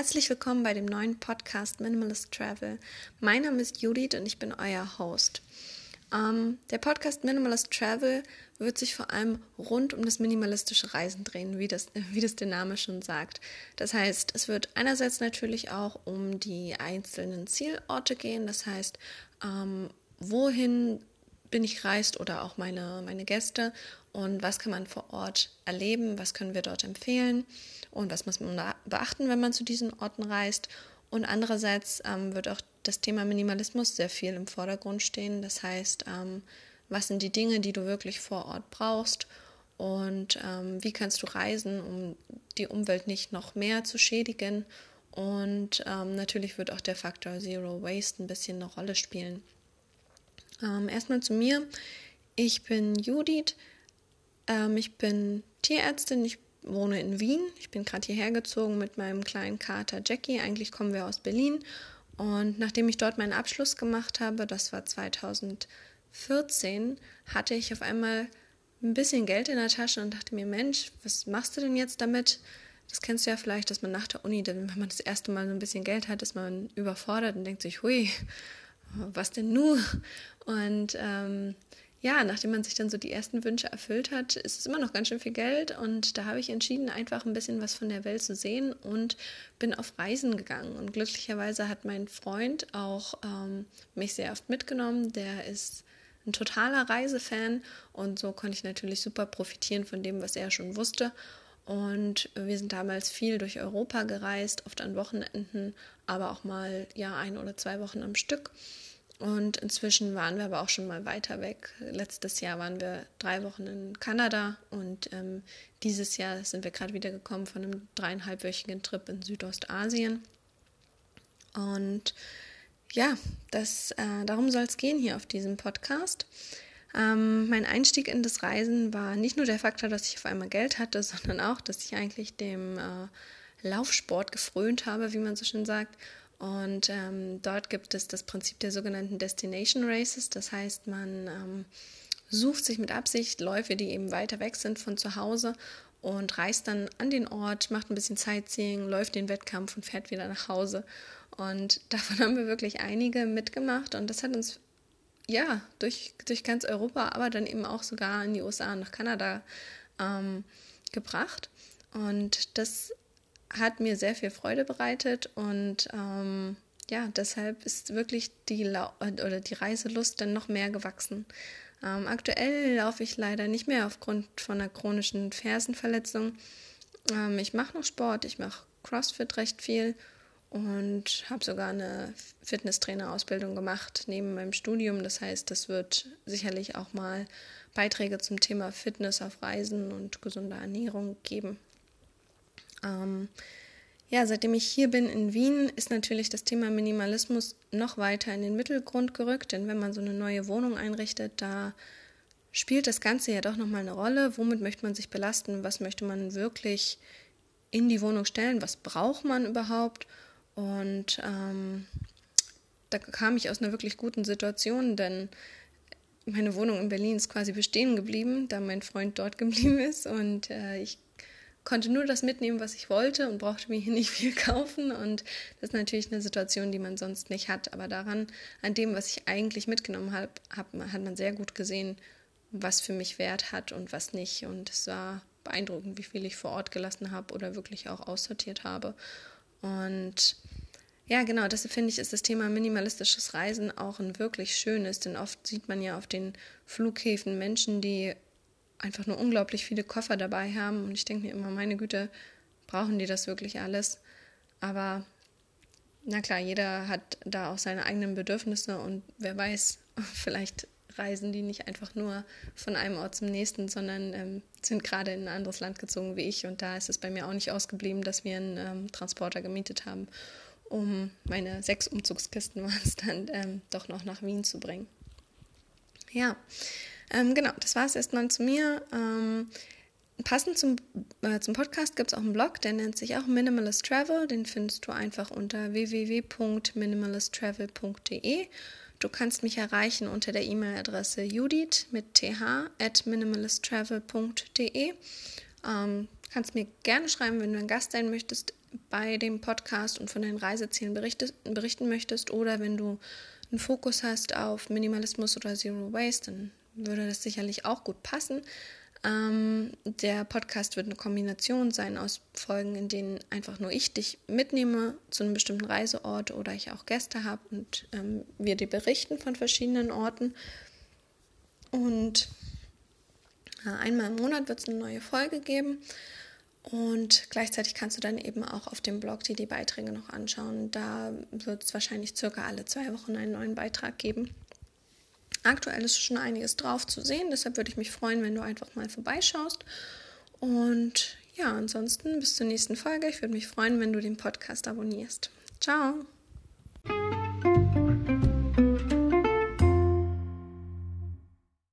Herzlich willkommen bei dem neuen Podcast Minimalist Travel. Mein Name ist Judith und ich bin euer Host. Ähm, der Podcast Minimalist Travel wird sich vor allem rund um das minimalistische Reisen drehen, wie das, wie das der Name schon sagt. Das heißt, es wird einerseits natürlich auch um die einzelnen Zielorte gehen, das heißt, ähm, wohin bin ich reist oder auch meine, meine Gäste und was kann man vor Ort erleben, was können wir dort empfehlen und was muss man beachten, wenn man zu diesen Orten reist. Und andererseits ähm, wird auch das Thema Minimalismus sehr viel im Vordergrund stehen. Das heißt, ähm, was sind die Dinge, die du wirklich vor Ort brauchst und ähm, wie kannst du reisen, um die Umwelt nicht noch mehr zu schädigen. Und ähm, natürlich wird auch der Faktor Zero Waste ein bisschen eine Rolle spielen. Ähm, erstmal zu mir. Ich bin Judith. Ähm, ich bin Tierärztin. Ich wohne in Wien. Ich bin gerade hierher gezogen mit meinem kleinen Kater Jackie. Eigentlich kommen wir aus Berlin. Und nachdem ich dort meinen Abschluss gemacht habe, das war 2014, hatte ich auf einmal ein bisschen Geld in der Tasche und dachte mir, Mensch, was machst du denn jetzt damit? Das kennst du ja vielleicht, dass man nach der Uni, wenn man das erste Mal so ein bisschen Geld hat, ist man überfordert und denkt sich, hui, was denn nu? Und ähm, ja, nachdem man sich dann so die ersten Wünsche erfüllt hat, ist es immer noch ganz schön viel Geld. Und da habe ich entschieden, einfach ein bisschen was von der Welt zu sehen und bin auf Reisen gegangen. Und glücklicherweise hat mein Freund auch ähm, mich sehr oft mitgenommen. Der ist ein totaler Reisefan und so konnte ich natürlich super profitieren von dem, was er schon wusste. Und wir sind damals viel durch Europa gereist, oft an Wochenenden, aber auch mal ja ein oder zwei Wochen am Stück. Und inzwischen waren wir aber auch schon mal weiter weg. Letztes Jahr waren wir drei Wochen in Kanada und ähm, dieses Jahr sind wir gerade wieder gekommen von einem dreieinhalbwöchigen Trip in Südostasien. Und ja, das, äh, darum soll es gehen hier auf diesem Podcast. Ähm, mein Einstieg in das Reisen war nicht nur der Faktor, dass ich auf einmal Geld hatte, sondern auch, dass ich eigentlich dem äh, Laufsport gefrönt habe, wie man so schön sagt und ähm, dort gibt es das Prinzip der sogenannten Destination Races. Das heißt, man ähm, sucht sich mit Absicht Läufe, die eben weiter weg sind von zu Hause und reist dann an den Ort, macht ein bisschen Sightseeing, läuft den Wettkampf und fährt wieder nach Hause. Und davon haben wir wirklich einige mitgemacht und das hat uns ja durch, durch ganz Europa, aber dann eben auch sogar in die USA und nach Kanada ähm, gebracht. Und das hat mir sehr viel Freude bereitet und ähm, ja, deshalb ist wirklich die, La oder die Reiselust dann noch mehr gewachsen. Ähm, aktuell laufe ich leider nicht mehr aufgrund von einer chronischen Fersenverletzung. Ähm, ich mache noch Sport, ich mache CrossFit recht viel und habe sogar eine Fitnesstrainerausbildung gemacht neben meinem Studium. Das heißt, das wird sicherlich auch mal Beiträge zum Thema Fitness auf Reisen und gesunder Ernährung geben. Ähm, ja, seitdem ich hier bin in Wien, ist natürlich das Thema Minimalismus noch weiter in den Mittelgrund gerückt, denn wenn man so eine neue Wohnung einrichtet, da spielt das Ganze ja doch nochmal eine Rolle. Womit möchte man sich belasten? Was möchte man wirklich in die Wohnung stellen? Was braucht man überhaupt? Und ähm, da kam ich aus einer wirklich guten Situation, denn meine Wohnung in Berlin ist quasi bestehen geblieben, da mein Freund dort geblieben ist und äh, ich konnte nur das mitnehmen, was ich wollte und brauchte mir hier nicht viel kaufen. Und das ist natürlich eine Situation, die man sonst nicht hat. Aber daran, an dem, was ich eigentlich mitgenommen habe, hab, hat man sehr gut gesehen, was für mich Wert hat und was nicht. Und es war beeindruckend, wie viel ich vor Ort gelassen habe oder wirklich auch aussortiert habe. Und ja, genau, deshalb finde ich, ist das Thema minimalistisches Reisen auch ein wirklich schönes, denn oft sieht man ja auf den Flughäfen Menschen, die einfach nur unglaublich viele Koffer dabei haben. Und ich denke mir immer, meine Güte, brauchen die das wirklich alles? Aber na klar, jeder hat da auch seine eigenen Bedürfnisse und wer weiß, vielleicht reisen die nicht einfach nur von einem Ort zum nächsten, sondern ähm, sind gerade in ein anderes Land gezogen wie ich. Und da ist es bei mir auch nicht ausgeblieben, dass wir einen ähm, Transporter gemietet haben, um meine sechs Umzugskisten waren es dann ähm, doch noch nach Wien zu bringen. Ja, ähm, genau, das war es erstmal zu mir. Ähm, passend zum, äh, zum Podcast gibt es auch einen Blog, der nennt sich auch Minimalist Travel. Den findest du einfach unter www.minimalisttravel.de. Du kannst mich erreichen unter der E-Mail-Adresse judith mit th at minimalisttravel.de. Ähm, kannst mir gerne schreiben, wenn du ein Gast sein möchtest bei dem Podcast und von deinen Reisezielen berichten möchtest oder wenn du einen Fokus hast auf Minimalismus oder Zero Waste, dann würde das sicherlich auch gut passen. Ähm, der Podcast wird eine Kombination sein aus Folgen, in denen einfach nur ich dich mitnehme zu einem bestimmten Reiseort oder ich auch Gäste habe und ähm, wir dir berichten von verschiedenen Orten. Und äh, einmal im Monat wird es eine neue Folge geben. Und gleichzeitig kannst du dann eben auch auf dem Blog dir die Beiträge noch anschauen. Da wird es wahrscheinlich circa alle zwei Wochen einen neuen Beitrag geben. Aktuell ist schon einiges drauf zu sehen, deshalb würde ich mich freuen, wenn du einfach mal vorbeischaust. Und ja, ansonsten bis zur nächsten Folge. Ich würde mich freuen, wenn du den Podcast abonnierst. Ciao!